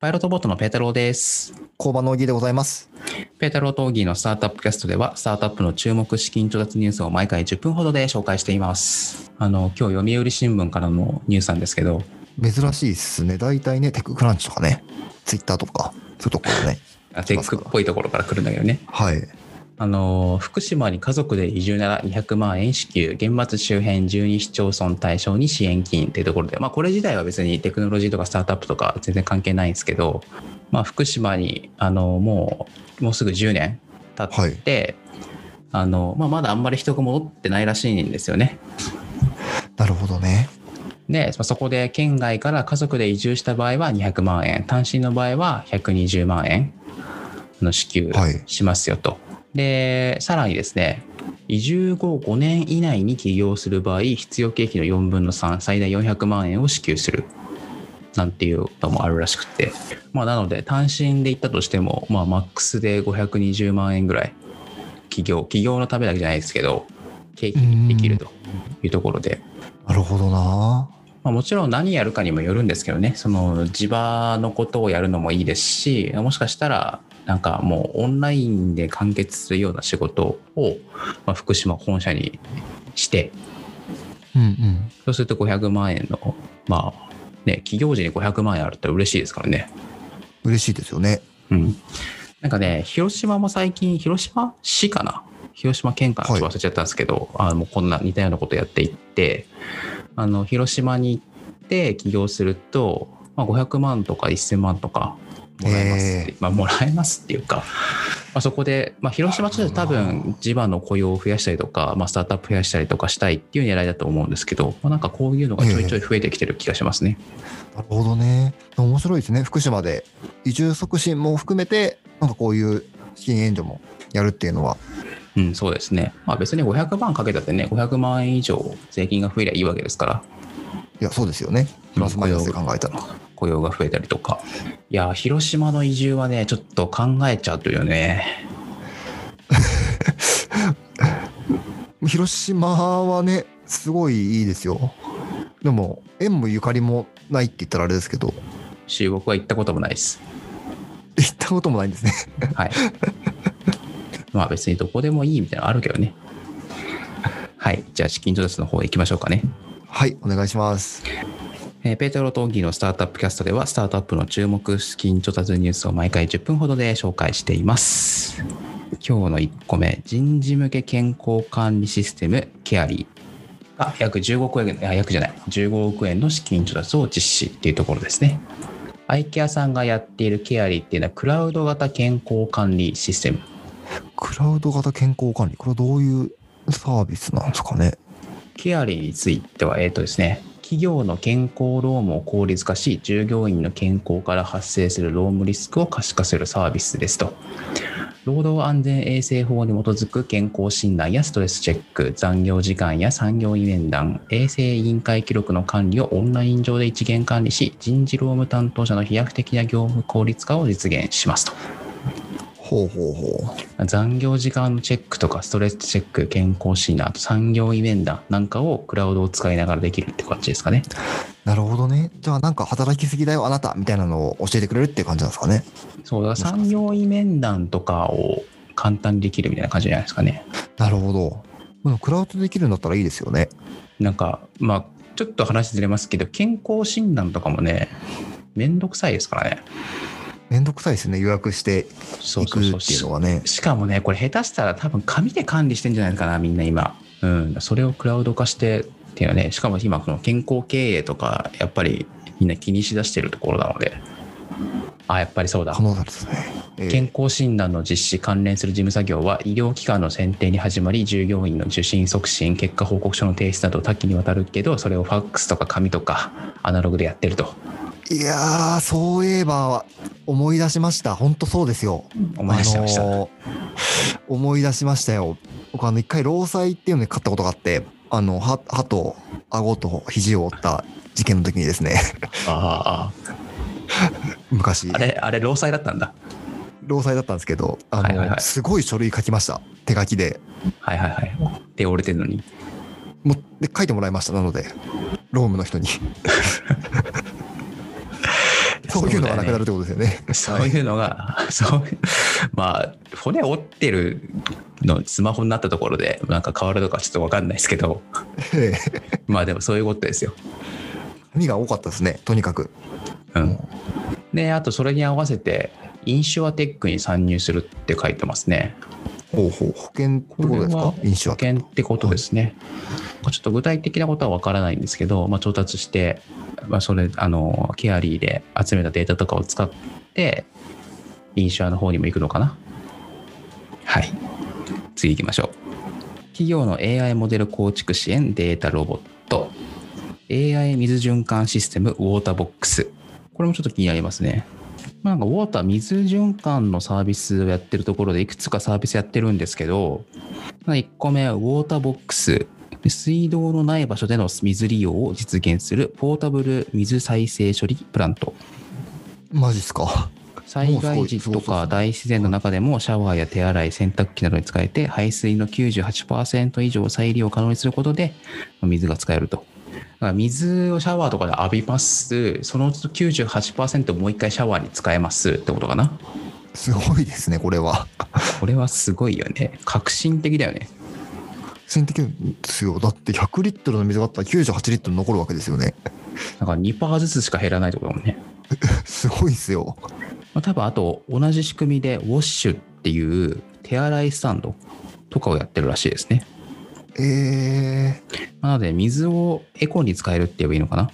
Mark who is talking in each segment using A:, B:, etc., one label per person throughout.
A: パイロットボットのペータローです。
B: 工場の小木でございます。
A: ペータローとオギーのスタートアップキャストでは、スタートアップの注目資金調達ニュースを毎回10分ほどで紹介しています。あの、今日読売新聞からのニュースなんですけど、
B: 珍しいっすね。大体ね、テッククランチとかね、ツイッターとか、そういうところね。
A: あテックっぽいところから来るんだけどね。
B: はい。
A: あの、福島に家族で移住なら200万円支給、原発周辺12市町村対象に支援金っていうところで、まあこれ自体は別にテクノロジーとかスタートアップとか全然関係ないんですけど、まあ福島に、あの、もう、もうすぐ10年経って、あの、まあまだあんまり人が戻ってないらしいんですよね。
B: なるほどね。
A: で、まあそこで県外から家族で移住した場合は200万円、単身の場合は120万円の支給
B: はい
A: しますよと。で、さらにですね、移住後5年以内に起業する場合、必要経費の4分の3、最大400万円を支給する。なんていうのもあるらしくて。まあ、なので、単身で行ったとしても、まあ、マックスで520万円ぐらい、起業、起業のためだけじゃないですけど、経費できるというところで、
B: なるほどな。
A: まあ、もちろん何やるかにもよるんですけどねその地場のことをやるのもいいですしもしかしたらなんかもうオンラインで完結するような仕事を、まあ、福島本社にして
B: うんうん。
A: そうすると500万円のまあね企業時に500万円あるって嬉しいですからね。
B: 嬉しいですよね。
A: うん。なんかね広島も最近広島市かな？広島県かな？ちょっと忘れちゃったんですけど、あのもうこんな似たようなことやっていってあの広島に行って起業すると、まあ、500万とか1000万とかもらえますって、
B: へ
A: まあ、もらえますっていうか、まあ、そこで、まあ、広島市で多分地場の雇用を増やしたりとか、まあ、スタートアップ増やしたりとかしたいっていう狙いだと思うんですけど、まあ、なんかこういうのがちょいちょい増えてきてる気がしますね。
B: なるほどね。面白いですね。福島で移住促進も含めて、なんかこういう資金援助もやるっていうのは。
A: うん、そうですね。まあ別に500万かけたってね、500万円以上税金が増えりゃいいわけですから、
B: いや、そうですよね。プラスマイナスで考えたら。
A: 雇用が増えたりとか。いや、広島の移住はね、ちょっと考えちゃうというね。
B: 広島はね、すごいいいですよ。でも、縁もゆかりもないって言ったらあれですけど、
A: 中国は行ったこともないです。
B: 行ったこともないんですね。
A: はい。まあ別にどこでもいいみたいなのあるけどね。はい。じゃあ資金調達の方行きましょうかね。
B: はい、お願いします。
A: えーペートロトーギーのスタートアップキャストでは、スタートアップの注目資金調達ニュースを毎回10分ほどで紹介しています。今日の1個目、人事向け健康管理システム、ケアリーが約15億円、いや、約じゃない、15億円の資金調達を実施っていうところですね。アイケアさんがやっているケアリーっていうのは、クラウド型健康管理システム。
B: クラウド型健康管理、これはどういうサービスなんですかね？
A: ケアリーについては、えっ、とですね、企業の健康労務を効率化し、従業員の健康から発生する労務リスクを可視化するサービスですと。労働安全衛生法に基づく健康診断やストレスチェック、残業時間や産業医面談、衛生委員会記録の管理をオンライン上で一元管理し、人事労務担当者の飛躍的な業務効率化を実現しますと。
B: ほうほうほう。
A: 残業時間のチェックとかストレスチェック、健康診断、あと産業医面談なんかをクラウドを使いながらできるって感じですかね。
B: なるほどね。じゃあなんか働きすぎだよ、あなたみたいなのを教えてくれるっていう感じなんですかね。
A: そうだ産業医面談とかを簡単にできるみたいな感じじゃないですかね。
B: なるほど。でもクラウドできるんだったらいいですよね。
A: なんか、まあ、ちょっと話ずれますけど、健康診断とかもね、めんどくさいですからね。
B: めんどくさいですね。予約して。いくっていうのはね。
A: しかもね、これ下手したら多分紙で管理してんじゃないかな、みんな今。うん。それをクラウド化してっていうね、しかも今この健康経営とか、やっぱりみんな気にしだしてるところなので。あ、やっぱりそうだ
B: 可。能なんですね。ええ
A: 健康診断の実施関連する事務作業は医療機関の選定に始まり従業員の受診促進結果報告書の提出など多岐にわたるけどそれをファックスとか紙とかアナログでやってると
B: いやー、そういえば思い出しました。本当そうですよ。
A: 思い出してました、
B: あのー思い出しましたよ。僕あの一回労災っていうのに買ったことがあって、あの歯歯と顎と肘を折った事件の時にですね、
A: あ
B: 昔
A: ああれあれ労災だったんだ
B: 労災だったんですけど、あの、
A: はいはいはい
B: すごい書類書きました。手書きで。
A: はいはいはい手折れてるのに
B: もうで書いてもらいました。なので、労務の人に。そういうのがなくなるってことですよね。
A: そういうのが、そうまあ、骨折ってるのスマホになったところで、なんか変わるのかちょっとわかんないですけど、
B: ええ
A: まあでもそういうことですよ。
B: 紙が多かったですね、とにかく。
A: うん。で、あとそれに合わせて、インシュアテックに参入するって書いてますね。
B: ほうほう。保険ってことですか？飲酒は。
A: 保険ってことですね。ちょっと具体的なことはわからないんですけど、まあ、調達して、まあ、それ、あの、ケアリーで集めたデータとかを使って、インシュアの方にも行くのかな？はい。次行きましょう。企業の AI モデル構築支援データロボット。AI 水循環システムウォーターボックス。これもちょっと気になりますね。まあなんかウォーター水循環のサービスをやってるところでいくつかサービスやってるんですけど、1個目はウォーターボックス。水道のない場所での水利用を実現するポータブル水再生処理プラント。
B: マジっすか？
A: 災害時とか大自然の中でもシャワーや手洗い、洗濯機などに使えて排水の98%以上を再利用可能にすることで水が使えると。水をシャワーとかで浴びます。そのうちの98%をもう一回シャワーに使えますってことかな。
B: すごいですね、これは。
A: これはすごいよね。革新的だよね。
B: 先的ですよ。だって100リットルの水があったら98リットル残るわけですよね。
A: だから2%ずつしか減らないってことだもんね。
B: すごいですよ。
A: まあ、多分あと同じ仕組みでウォッシュっていう手洗いスタンドとかをやってるらしいですね。
B: え
A: なので水をエコに使えるって言えばいいのかな？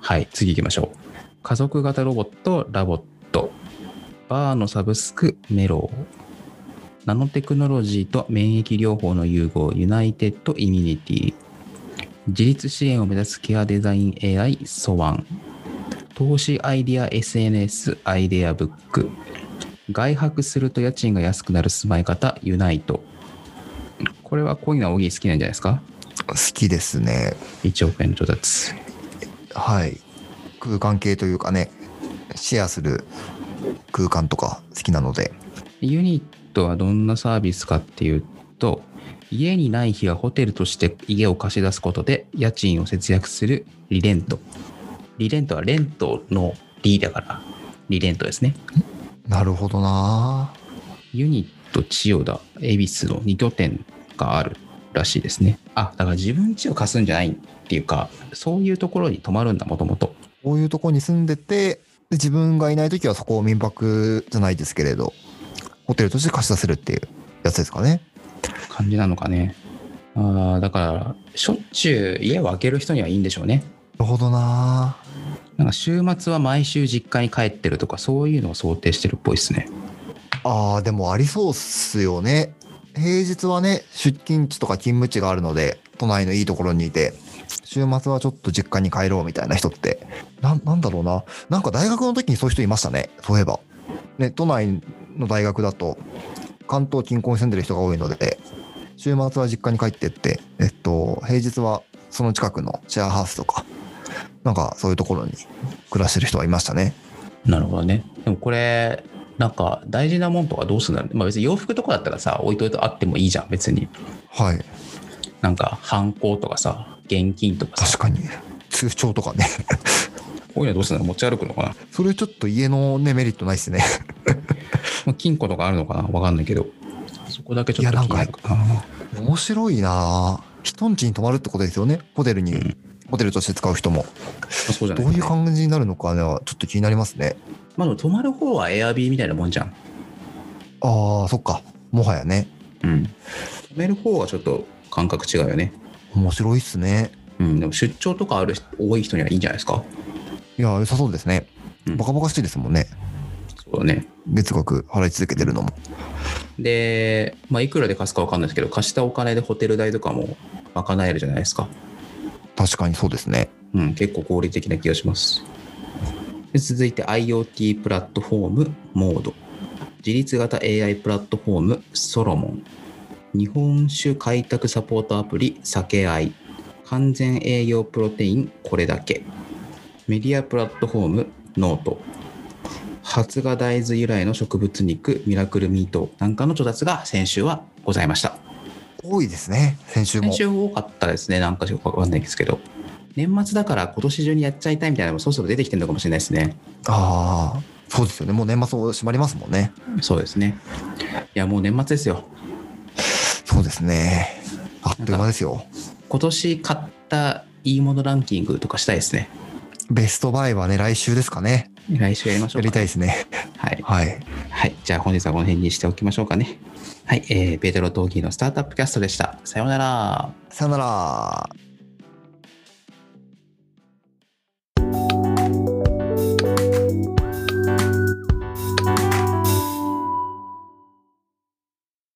A: はい、次行きましょう。家族型ロボット、 LOVOT。バーのサブスク、メロー。ナノテクノロジーと免疫療法の融合、 United Immunity。自立支援を目指すケアデザイン AI、ソワン。投資アイディア SNS、アイデアブック。外泊すると家賃が安くなる住まい方、ユナイト。これはこういうのは大喜利好きなんじゃないですか？
B: ー、好きですね。
A: 1億円の調達。
B: はい。空間系というかね、シェアする空間とか好きなので。
A: ユニットはどんなサービスかっていうと、家にない日はホテルとして家を貸し出すことで家賃を節約するリレント。リレントはレントのリだから、リレントですね。
B: なるほどな
A: ユニット千代田、恵比寿の2拠点があるらしいですね。あ、だから自分家を貸すんじゃないっていうか、そういうところに泊まるんだ、もともと。
B: こういうとこに住んでて、で自分がいない時はそこを民泊じゃないですけれど、ホテルとして貸し出せるっていうやつですかね。
A: 感じなのかね。ああ、だから、しょっちゅう家を空ける人にはいいんでしょうね。
B: なるほどな
A: なんか週末は毎週実家に帰ってるとか、そういうのを想定してるっぽいですね。
B: あーでもありそうっすよね。平日はね、出勤地とか勤務地があるので、都内のいいところにいて、週末はちょっと実家に帰ろうみたいな人って、ななんだろうな。なんか大学の時にそういう人いましたね。そういえば。ね、都内の大学だと、関東近郊に住んでる人が多いので、週末は実家に帰ってって、えっと、平日はその近くのシェアハウスとか、なんかそういうところに暮らしてる人はいましたね。
A: なるほどね。でもこれ、なんか大事なもんとかどうするんだろうまあ別に洋服とかだったらさ、置いといてあってもいいじゃん、別に。
B: はい。
A: なんか、犯行とかさ、現金とかさ、
B: 確かに。通帳とかね。
A: こういうのはどうするの持ち歩くのかな
B: それちょっと家のね、メリットないっすね。
A: まあ金庫とかあるのかなわかんないけど。そこだけちょっと気になるかな。
B: 面白いなぁ人ん家に泊まるってことですよね。ホテルに、
A: うん
B: ホテルとして使う人も。
A: まあそうじゃない
B: どういう感じになるのかね、ちょっと気になりますね。
A: まあでも泊まる方はエアビーみたいなもんじゃん。
B: ああ、そっか。もはやね。
A: うん。泊める方はちょっと感覚違うよね。
B: 面白いっすね。
A: うん。でも出張とかある人多い人にはいいんじゃないですか？
B: いや、良さそうですね。
A: うん
B: バカバカしいですもんね。
A: そうだね。
B: 月額払い続けてるのも。
A: で、まあ、いくらで貸すかわかんないですけど、貸したお金でホテル代とかも賄えるじゃないですか。
B: 確かにそうですね。
A: うん、結構合理的な気がします。で続いて IoT プラットフォームモード。自立型 AI プラットフォームソロモン。日本酒開拓サポートアプリ酒愛。完全栄養プロテインこれだけ。メディアプラットフォームノート。発芽大豆由来の植物肉ミラクルミートなんかの調達が先週はございました。
B: 多いですね。先週も
A: 先。週多かったですね。なんかよくわかんないですけど。年末だから今年中にやっちゃいたいみたいなのもそろそろ出てきてるのかもしれないですね。
B: ああ、そうですよね。もう年末閉まりますもんね。
A: そうですね。いや、もう年末ですよ。
B: そうですね。あっという間ですよ。
A: 今年買ったいいものランキングとかしたいですね。
B: ベストバイはね、来週ですかね。
A: 来週やりましょうか。
B: やりたいですね。
A: はい。
B: はい。
A: はい。じゃあ本日はこの辺にしておきましょうかね。はい。えー、ペテロ・トーギーのスタートアップキャストでした。さようなら。
B: さよなら。